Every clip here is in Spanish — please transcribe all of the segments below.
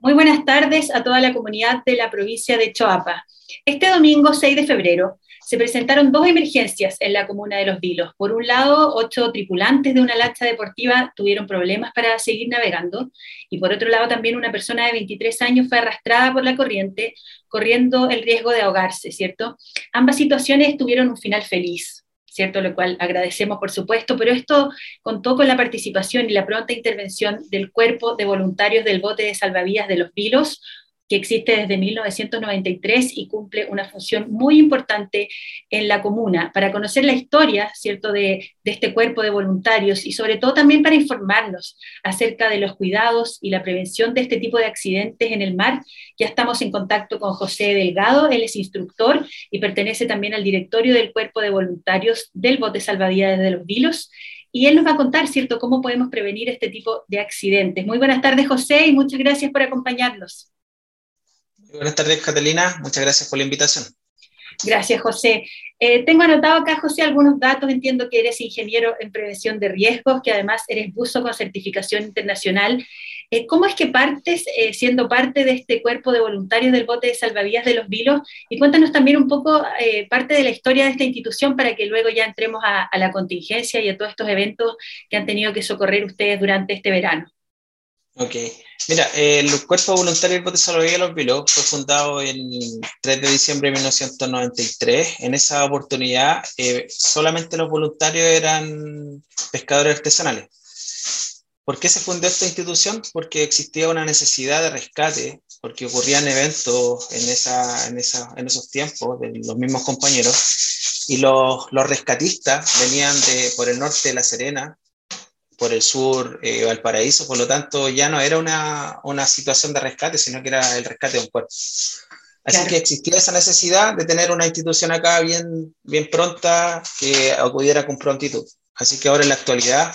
Muy buenas tardes a toda la comunidad de la provincia de Choapa. Este domingo 6 de febrero se presentaron dos emergencias en la comuna de Los Vilos. Por un lado, ocho tripulantes de una lancha deportiva tuvieron problemas para seguir navegando y por otro lado también una persona de 23 años fue arrastrada por la corriente corriendo el riesgo de ahogarse, ¿cierto? Ambas situaciones tuvieron un final feliz. ¿Cierto? Lo cual agradecemos, por supuesto, pero esto contó con la participación y la pronta intervención del cuerpo de voluntarios del bote de salvavidas de los Vilos, que existe desde 1993 y cumple una función muy importante en la comuna, para conocer la historia, ¿cierto?, de, este cuerpo de voluntarios y sobre todo también para informarnos acerca de los cuidados y la prevención de este tipo de accidentes en el mar. Ya estamos en contacto con José Delgado, él es instructor y pertenece también al directorio del cuerpo de voluntarios del bote salvavidas de los Vilos. Y él nos va a contar, ¿cierto?, cómo podemos prevenir este tipo de accidentes. Muy buenas tardes, José, y muchas gracias por acompañarnos. Buenas tardes, Catalina. Muchas gracias por la invitación. Gracias, José. Eh, tengo anotado acá, José, algunos datos. Entiendo que eres ingeniero en prevención de riesgos, que además eres buzo con certificación internacional. Eh, ¿Cómo es que partes eh, siendo parte de este cuerpo de voluntarios del bote de salvavidas de los Vilos? Y cuéntanos también un poco parte de la historia de esta institución para que luego ya entremos a, a la contingencia y a todos estos eventos que han tenido que socorrer ustedes durante este verano. Ok, mira, el Cuerpo Voluntario del Bote de los Vilos fue fundado el 3 de diciembre de 1993. En esa oportunidad, eh, solamente los voluntarios eran pescadores artesanales. ¿Por qué se fundó esta institución? Porque existía una necesidad de rescate, porque ocurrían eventos en, esa, en, en esos tiempos de los mismos compañeros, y los, los rescatistas venían de, por el norte de La Serena, por el sur eh, Valparaíso, por lo tanto ya no era una, una, situación de rescate, sino que era el rescate de un cuerpo. Así que existía esa necesidad de tener una institución acá bien, bien pronta que acudiera con prontitud. Así que ahora en la actualidad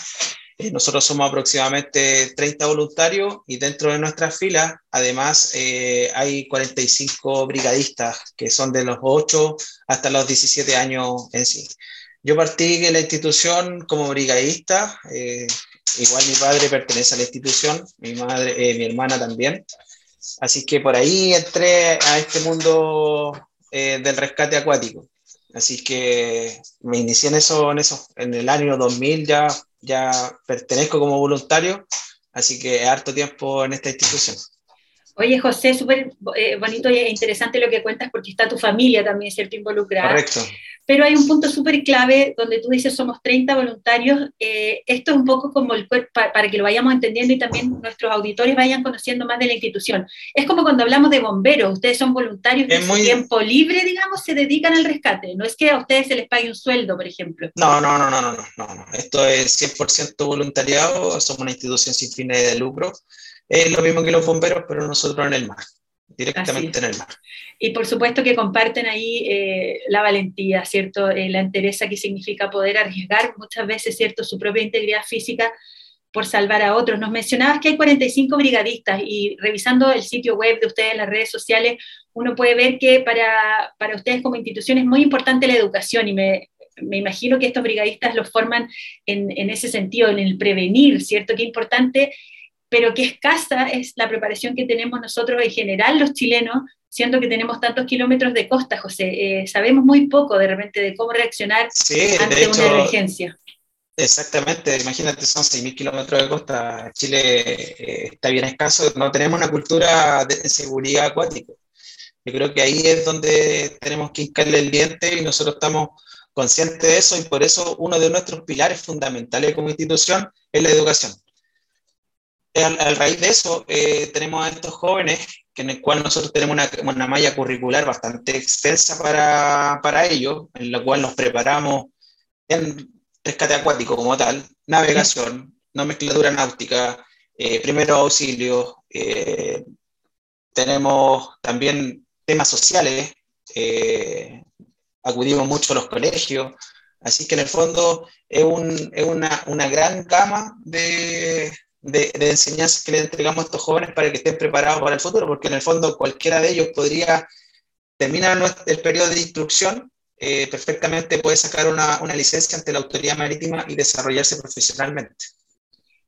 eh, nosotros somos aproximadamente 30 voluntarios y dentro de nuestras filas además eh, hay 45 brigadistas que son de los 8 hasta los 17 años en sí. Yo partí de la institución como brigadista, eh, igual mi padre pertenece a la institución, mi, madre, eh, mi hermana también, así que por ahí entré a este mundo eh, del rescate acuático. Así que me inicié en eso, en eso, en el año 2000 ya, ya pertenezco como voluntario, así que harto tiempo en esta institución. Oye, José, súper bonito e interesante lo que cuentas porque está tu familia también, ¿cierto? Involucrada. Correcto. Pero hay un punto súper clave donde tú dices somos 30 voluntarios. Eh, esto es un poco como el cuerpo, para, que lo vayamos entendiendo y también nuestros auditores vayan conociendo más de la institución. Es como cuando hablamos de bomberos, ustedes son voluntarios que en su tiempo libre, digamos, se dedican al rescate. No es que a ustedes se les pague un sueldo, por ejemplo. No, no, no, no, no, no. no. Esto es 100% voluntariado, somos una institución sin fines de lucro. Es lo mismo que los bomberos, pero nosotros en el mar directamente en el mar. Y por supuesto que comparten ahí eh, la valentía, ¿cierto? Eh, la entereza que significa poder arriesgar muchas veces, ¿cierto? Su propia integridad física por salvar a otros. Nos mencionabas que hay 45 brigadistas y revisando el sitio web de ustedes las redes sociales, uno puede ver que para, para ustedes como institución es muy importante la educación y me, me imagino que estos brigadistas los forman en, en, ese sentido, en el prevenir, ¿cierto? Qué importante pero qué escasa es la preparación que tenemos nosotros en general los chilenos, siendo que tenemos tantos kilómetros de costa, José. Eh, sabemos muy poco de repente de cómo reaccionar ante una emergencia. Exactamente, imagínate, son 6.000 kilómetros de costa. Chile eh, está bien escaso, no tenemos una cultura de seguridad acuática. Yo creo que ahí es donde tenemos que hincarle el diente y nosotros estamos conscientes de eso y por eso uno de nuestros pilares fundamentales como institución es la educación al, raíz de eso, eh, tenemos a estos jóvenes, que en el cual nosotros tenemos una, una malla curricular bastante extensa para, para ellos, en la cual nos preparamos en rescate acuático como tal, navegación, nomenclatura náutica, eh, primeros auxilios, eh, tenemos también temas sociales, acudimos mucho a los colegios, así que en el fondo es, un, es una, una, gran gama de, de, de, enseñanzas que le entregamos a estos jóvenes para que estén preparados para el futuro, porque en el fondo cualquiera de ellos podría terminar el periodo de instrucción, eh, perfectamente puede sacar una, una, licencia ante la autoridad marítima y desarrollarse profesionalmente.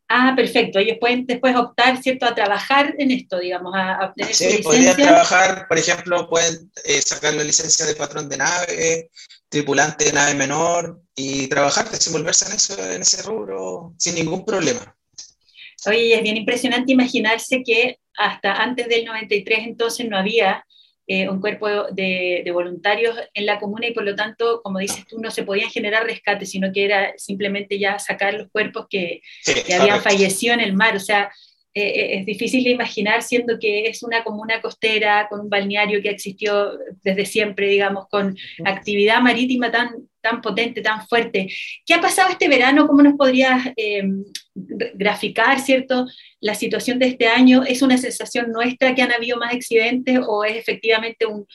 Ah, perfecto. Ellos pueden después optar, ¿cierto?, a trabajar en esto, digamos, a, obtener Sí, podrían trabajar, por ejemplo, pueden eh, sacar la licencia de patrón de nave, tripulante de nave menor y trabajar, desenvolverse en, eso, en ese rubro sin ningún problema. Oye, es bien impresionante imaginarse que hasta antes del 93 entonces no había eh, un cuerpo de, voluntarios en la comuna y por lo tanto, como dices tú, no se podían generar rescates, sino que era simplemente ya sacar los cuerpos que, habían fallecido en el mar. O sea, eh, eh, es difícil de imaginar siendo que es una comuna costera con un balneario que existió desde siempre, digamos, con actividad marítima tan, tan potente, tan fuerte. ¿Qué ha pasado este verano? ¿Cómo nos podrías graficar, cierto, la situación de este año? ¿Es una sensación nuestra que han habido más accidentes o es efectivamente un,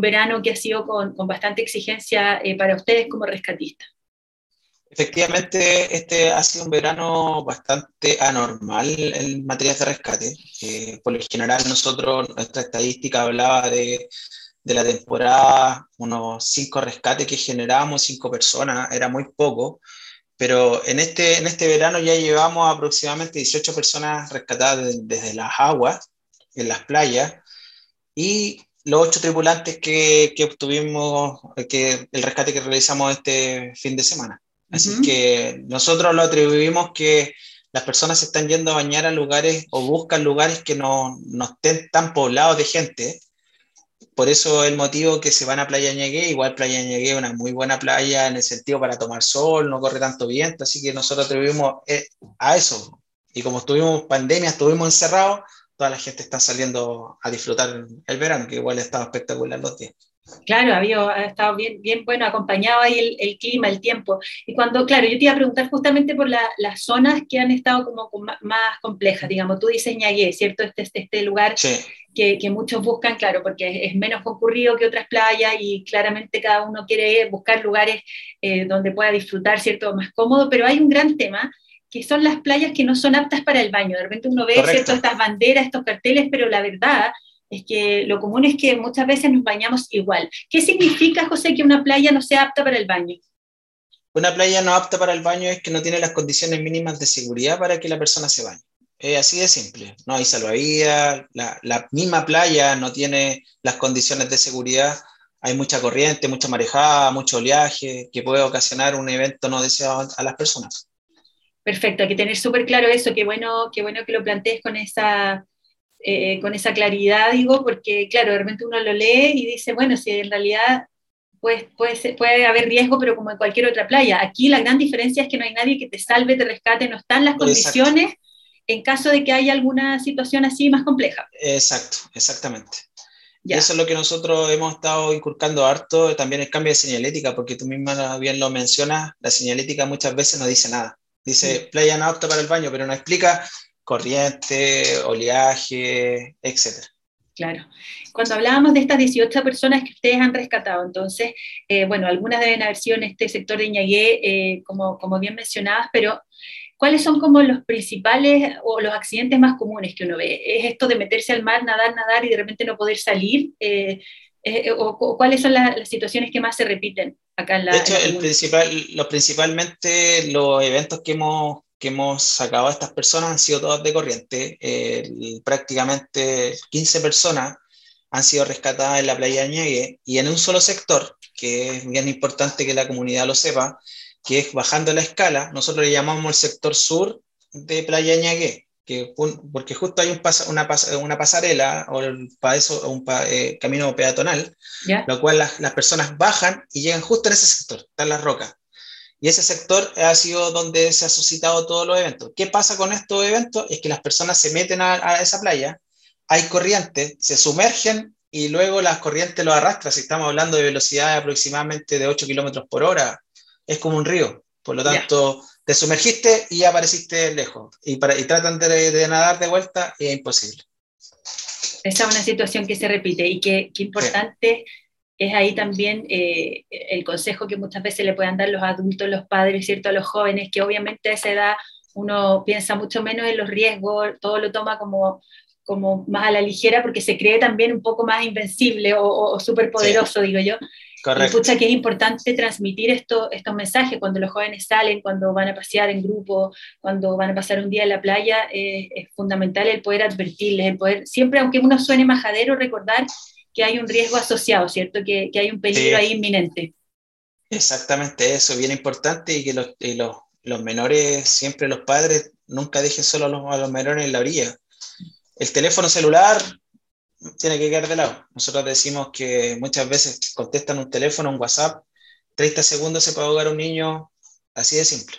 verano que ha sido con, con bastante exigencia eh, para ustedes como rescatistas? Efectivamente, este ha sido un verano bastante anormal en materia de rescate. Eh, por lo general, nosotros, nuestra estadística hablaba de, de la temporada, unos cinco rescates que generábamos, cinco personas, era muy poco. Pero en este, en este verano ya llevamos aproximadamente 18 personas rescatadas desde las aguas, en las playas, y los ocho tripulantes que, que, obtuvimos, que el rescate que realizamos este fin de semana. Así que nosotros lo atribuimos que las personas se están yendo a bañar a lugares o buscan lugares que no, no estén tan poblados de gente por eso el motivo que se van a Playa Ñegué, igual Playa Ñegué es una muy buena playa en el sentido para tomar sol, no corre tanto viento, así que nosotros atribuimos eh, a eso. Y como estuvimos pandemia, estuvimos encerrados, toda la gente está saliendo a disfrutar el verano, que igual ha estado espectacular los días. Claro, había ha estado bien, bien bueno, acompañado ahí el, clima, el tiempo. Y cuando, claro, yo te iba a preguntar justamente por las zonas que han estado como, más, complejas, digamos, tú dices Ñagué, ¿cierto? Este, este, este lugar sí que, muchos buscan, claro, porque es, menos concurrido que otras playas y claramente cada uno quiere buscar lugares eh, donde pueda disfrutar, ¿cierto?, más cómodo, pero hay un gran tema que son las playas que no son aptas para el baño. De repente uno ve, ¿cierto?, estas banderas, estos carteles, pero la verdad es que lo común es que muchas veces nos bañamos igual. ¿Qué significa, José, que una playa no sea apta para el baño? Una playa no apta para el baño es que no tiene las condiciones mínimas de seguridad para que la persona se bañe. Es así de simple. No hay salvavidas, la, la, misma playa no tiene las condiciones de seguridad. Hay mucha corriente, mucha marejada, mucho oleaje que puede ocasionar un evento no deseado a las personas. Perfecto, hay que tener súper claro eso. Qué bueno, qué bueno que lo plantees con esa, eh, con esa claridad, digo, porque claro, de repente uno lo lee y dice, bueno, si en realidad pues, puede, puede haber riesgo, pero como en cualquier otra playa. Aquí la gran diferencia es que no hay nadie que te salve, te rescate, no están las condiciones en caso de que haya alguna situación así más compleja. Exacto, exactamente. Y eso es lo que nosotros hemos estado inculcando harto, también el cambio de señalética, porque tú misma bien lo mencionas, la señalética muchas veces no dice nada. Dice playa no apta para el baño, pero no explica corriente, oleaje, etc. Claro. Cuando hablábamos de estas 18 personas que ustedes han rescatado, entonces, eh, bueno, algunas deben haber sido en este sector de Iñagué, eh, como, como bien mencionabas, pero ¿Cuáles son como los principales o los accidentes más comunes que uno ve? ¿Es esto de meterse al mar, nadar, nadar y de repente no poder salir? Eh, eh, o, cuáles son las, situaciones que más se repiten acá en la... De hecho, el principal, lo, principalmente los eventos que hemos, que hemos sacado a estas personas han sido todos de corriente. prácticamente 15 personas han sido rescatadas en la playa de Ñegue y en un solo sector, que es bien importante que la comunidad lo sepa, que es bajando la escala, nosotros le llamamos el sector sur de Playa Ñagué, que, porque justo hay un una, una, pasarela o eso un eh, camino peatonal, lo cual las, las, personas bajan y llegan justo en ese sector, están las rocas. Y ese sector ha sido donde se han suscitado todos los eventos. ¿Qué pasa con estos eventos? Es que las personas se meten a, a esa playa, hay corrientes, se sumergen y luego las corrientes los arrastran. Si estamos hablando de velocidad aproximadamente de 8 kilómetros por hora, es como un río. Por lo tanto, te sumergiste y apareciste lejos. Y, para, y tratan de, nadar de vuelta y es imposible. Esa es una situación que se repite y que, importante es ahí también eh, el consejo que muchas veces le puedan dar los adultos, los padres, ¿cierto? A los jóvenes, que obviamente a esa edad uno piensa mucho menos en los riesgos, todo lo toma como, como más a la ligera porque se cree también un poco más invencible o, o súper poderoso, digo yo. Correcto. Y que es importante transmitir esto, estos mensajes cuando los jóvenes salen, cuando van a pasear en grupo, cuando van a pasar un día en la playa, eh, es fundamental el poder advertirles, el poder, siempre aunque uno suene majadero, recordar que hay un riesgo asociado, ¿cierto? Que, que hay un peligro ahí inminente. Exactamente eso, bien importante y que los, los, los, menores, siempre los padres, nunca dejen solo a los, a los menores en la orilla. El teléfono celular, tiene que quedar de lado. Nosotros decimos que muchas veces contestan un teléfono, un WhatsApp, 30 segundos se puede ahogar un niño, así de simple.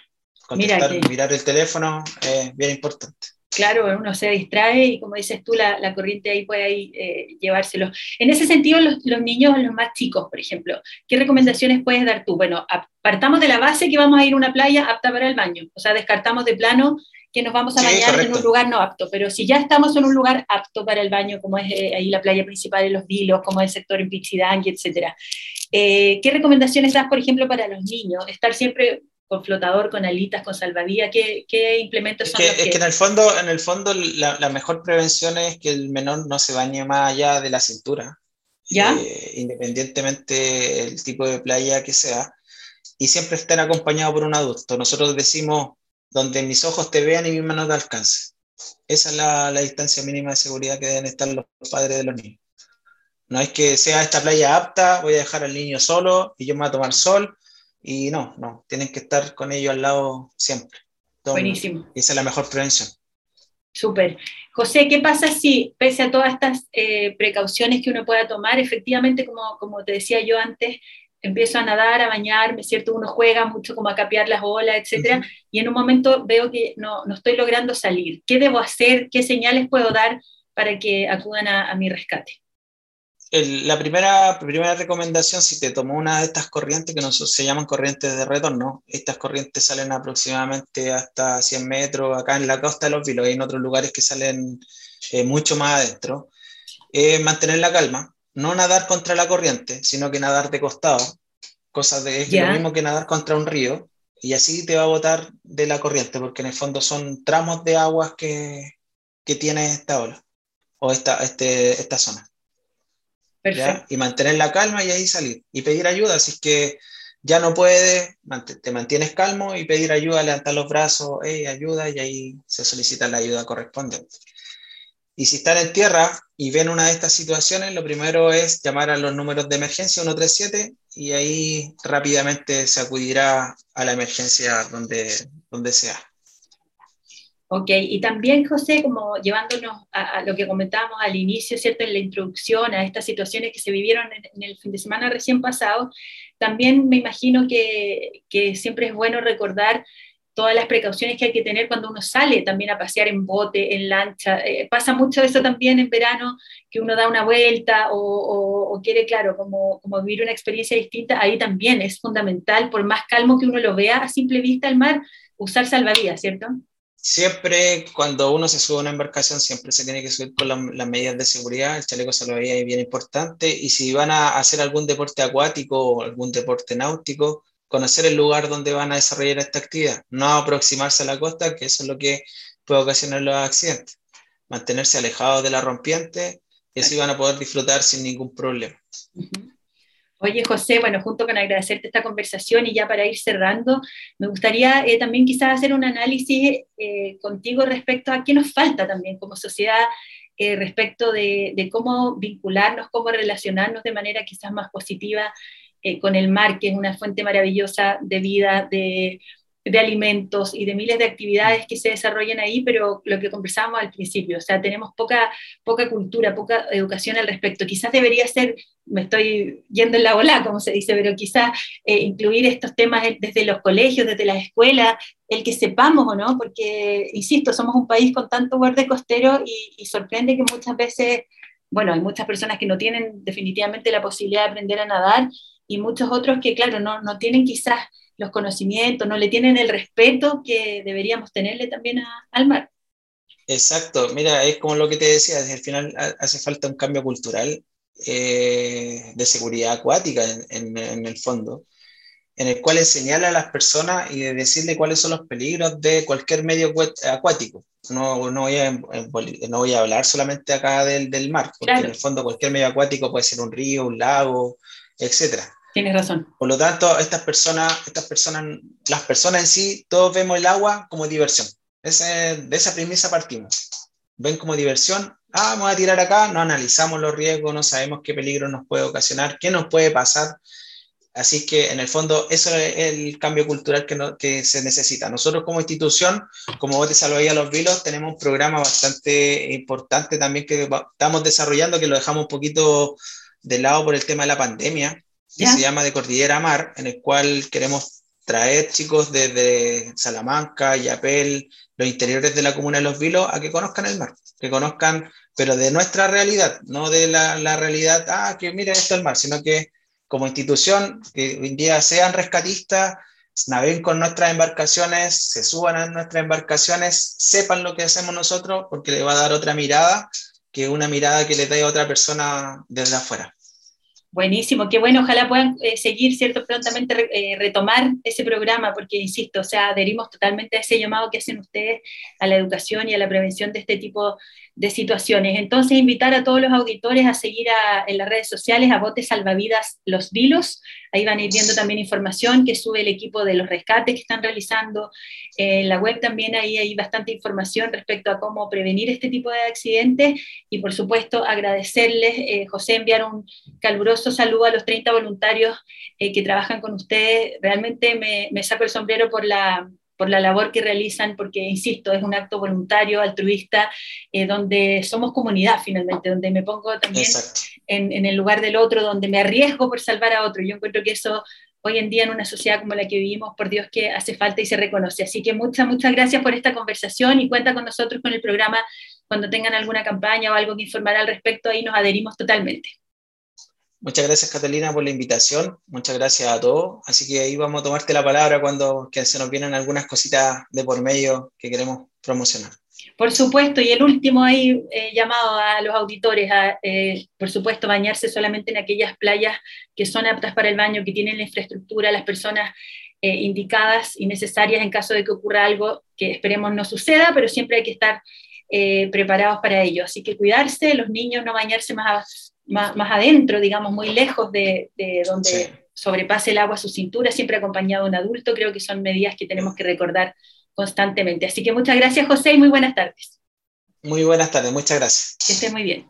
Contestar, mirar el teléfono es bien importante. Claro, uno se distrae y como dices tú, la, la corriente ahí puede ahí, eh, llevárselo. En ese sentido, los, los, niños, los más chicos, por ejemplo, ¿qué recomendaciones puedes dar tú? Bueno, apartamos de la base que vamos a ir a una playa apta para el baño, o sea, descartamos de plano que nos vamos a bañar en un lugar no apto, pero si ya estamos en un lugar apto para el baño, como es eh, ahí la playa principal de los Vilos, como es el sector en Pichidangui, etc. Eh, ¿Qué recomendaciones das, por ejemplo, para los niños? Estar siempre con flotador, con alitas, con salvavidas, ¿qué, qué implementos son que, los que... Es que en el fondo, en el fondo la, la, mejor prevención es que el menor no se bañe más allá de la cintura, ¿Ya? Eh, independientemente del tipo de playa que sea, y siempre estén acompañados por un adulto. Nosotros decimos donde mis ojos te vean y mi mano te alcance. Esa es la, la, distancia mínima de seguridad que deben estar los padres de los niños. No es que sea esta playa apta, voy a dejar al niño solo y yo me voy a tomar sol. Y no, no, tienen que estar con ellos al lado siempre. Buenísimo. Esa es la mejor prevención. Súper. José, ¿qué pasa si, pese a todas estas eh, precauciones que uno pueda tomar, efectivamente, como, como te decía yo antes, empiezo a nadar, a bañarme, ¿cierto? Uno juega mucho como a capear las olas, etcétera, y en un momento veo que no, no, estoy logrando salir. ¿Qué debo hacer? ¿Qué señales puedo dar para que acudan a, mi rescate? la primera, primera recomendación, si te tomó una de estas corrientes, que no se llaman corrientes de retorno, estas corrientes salen aproximadamente hasta 100 metros acá en la costa de los Vilos, y en otros lugares que salen eh, mucho más adentro, eh, mantener la calma, no nadar contra la corriente, sino que nadar de costado, cosa de es lo mismo que nadar contra un río, y así te va a botar de la corriente, porque en el fondo son tramos de aguas que, que tiene esta ola, o esta, este, esta zona. Y mantener la calma y ahí salir, y pedir ayuda, si es que ya no puedes, te mantienes calmo y pedir ayuda, levantar los brazos, hey, ayuda, y ahí se solicita la ayuda correspondiente. Y si están en tierra y ven una de estas situaciones, lo primero es llamar a los números de emergencia 137 y ahí rápidamente se acudirá a la emergencia donde, donde sea. Ok, y también José, como llevándonos a, lo que comentábamos al inicio, ¿cierto? En la introducción a estas situaciones que se vivieron en, el fin de semana recién pasado, también me imagino que, que siempre es bueno recordar todas las precauciones que hay que tener cuando uno sale también a pasear en bote, en lancha. Eh, pasa mucho eso también en verano, que uno da una vuelta o, quiere, claro, como, como, vivir una experiencia distinta. Ahí también es fundamental, por más calmo que uno lo vea a simple vista el mar, usar salvavidas, ¿cierto? Siempre cuando uno se sube a una embarcación, siempre se tiene que subir con las medidas de seguridad. El chaleco salvavidas es bien importante. Y si van a hacer algún deporte acuático o algún deporte náutico, conocer el lugar donde van a desarrollar esta actividad, no aproximarse a la costa, que eso es lo que puede ocasionar los accidentes. Mantenerse alejados de la rompiente y así van a poder disfrutar sin ningún problema. Oye, José, bueno, junto con agradecerte esta conversación y ya para ir cerrando, me gustaría eh, también quizás hacer un análisis eh, contigo respecto a qué nos falta también como sociedad, eh, respecto de, de, cómo vincularnos, cómo relacionarnos de manera quizás más positiva eh, con el mar, que es una fuente maravillosa de vida, de, de, alimentos y de miles de actividades que se desarrollan ahí, pero lo que conversábamos al principio, o sea, tenemos poca, poca cultura, poca educación al respecto. Quizás debería ser, me estoy yendo en la ola, como se dice, pero quizás eh, incluir estos temas desde los colegios, desde las escuelas, el que sepamos o no, porque, insisto, somos un país con tanto borde costero y, y sorprende que muchas veces bueno, hay muchas personas que no tienen definitivamente la posibilidad de aprender a nadar y muchos otros que, claro, no, no tienen quizás los conocimientos, no le tienen el respeto que deberíamos tenerle también al mar. Exacto, mira, es como lo que te decía, al final hace falta un cambio cultural eh, de seguridad acuática en, en, el fondo, en el cual enseñar a las personas y decirle cuáles son los peligros de cualquier medio acuático. No, no, voy, a, no voy a hablar solamente acá del, del mar, porque en el fondo cualquier medio acuático puede ser un río, un lago, etcétera Tienes razón. Por lo tanto, estas personas, estas personas, las personas en sí, todos vemos el agua como diversión. Ese, de esa premisa partimos. Ven como diversión, ah, vamos a tirar acá, no analizamos los riesgos, no sabemos qué peligro nos puede ocasionar, qué nos puede pasar. Así que en el fondo eso es el cambio cultural que, que se necesita. Nosotros como institución, como Bote Salvavidas Los Vilos, tenemos un programa bastante importante también que estamos desarrollando, que lo dejamos un poquito de lado por el tema de la pandemia, que se llama De Cordillera Mar, en el cual queremos traer chicos desde Salamanca, Yapel, los interiores de la comuna de Los Vilos, a que conozcan el mar, que conozcan, pero de nuestra realidad, no de la, la realidad, ah, que miren esto el mar, sino que como institución, que hoy en día sean rescatistas, naveguen con nuestras embarcaciones, se suban a nuestras embarcaciones, sepan lo que hacemos nosotros, porque le va a dar otra mirada que una mirada que le dé a otra persona desde afuera. Buenísimo, qué bueno, ojalá puedan eh, seguir, ¿cierto? Prontamente eh, retomar ese programa, porque, insisto, o sea, adherimos totalmente a ese llamado que hacen ustedes a la educación y a la prevención de este tipo de situaciones. Entonces, invitar a todos los auditores a seguir en las redes sociales a Botes Salvavidas Los Vilos. Ahí van a ir viendo también información que sube el equipo de los rescates que están realizando. En la web también ahí hay bastante información respecto a cómo prevenir este tipo de accidentes. Y por supuesto, agradecerles, eh, José, enviar un caluroso saludo a los 30 voluntarios eh, que trabajan con ustedes. Realmente me, me saco el sombrero por la por la labor que realizan, porque, insisto, es un acto voluntario, altruista, eh, donde somos comunidad finalmente, donde me pongo también en, en, el lugar del otro, donde me arriesgo por salvar a otro. Yo encuentro que eso hoy en día en una sociedad como la que vivimos, por Dios que hace falta y se reconoce. Así que muchas, muchas gracias por esta conversación y cuenta con nosotros con el programa cuando tengan alguna campaña o algo que informar al respecto, ahí nos adherimos totalmente. Muchas gracias, Catalina, por la invitación. Muchas gracias a todos. Así que ahí vamos a tomarte la palabra cuando que se nos vienen algunas cositas de por medio que queremos promocionar. Por supuesto, y el último ahí eh, llamado a los auditores a, eh, por supuesto, bañarse solamente en aquellas playas que son aptas para el baño, que tienen la infraestructura, las personas eh, indicadas y necesarias en caso de que ocurra algo que esperemos no suceda, pero siempre hay que estar preparados para ello. Así que cuidarse, los niños no bañarse más más, adentro, digamos, muy lejos de, donde sobrepase el agua a su cintura, siempre acompañado de un adulto, creo que son medidas que tenemos que recordar constantemente. Así que muchas gracias, José, y muy buenas tardes. Muy buenas tardes, muchas gracias. Que esté muy bien.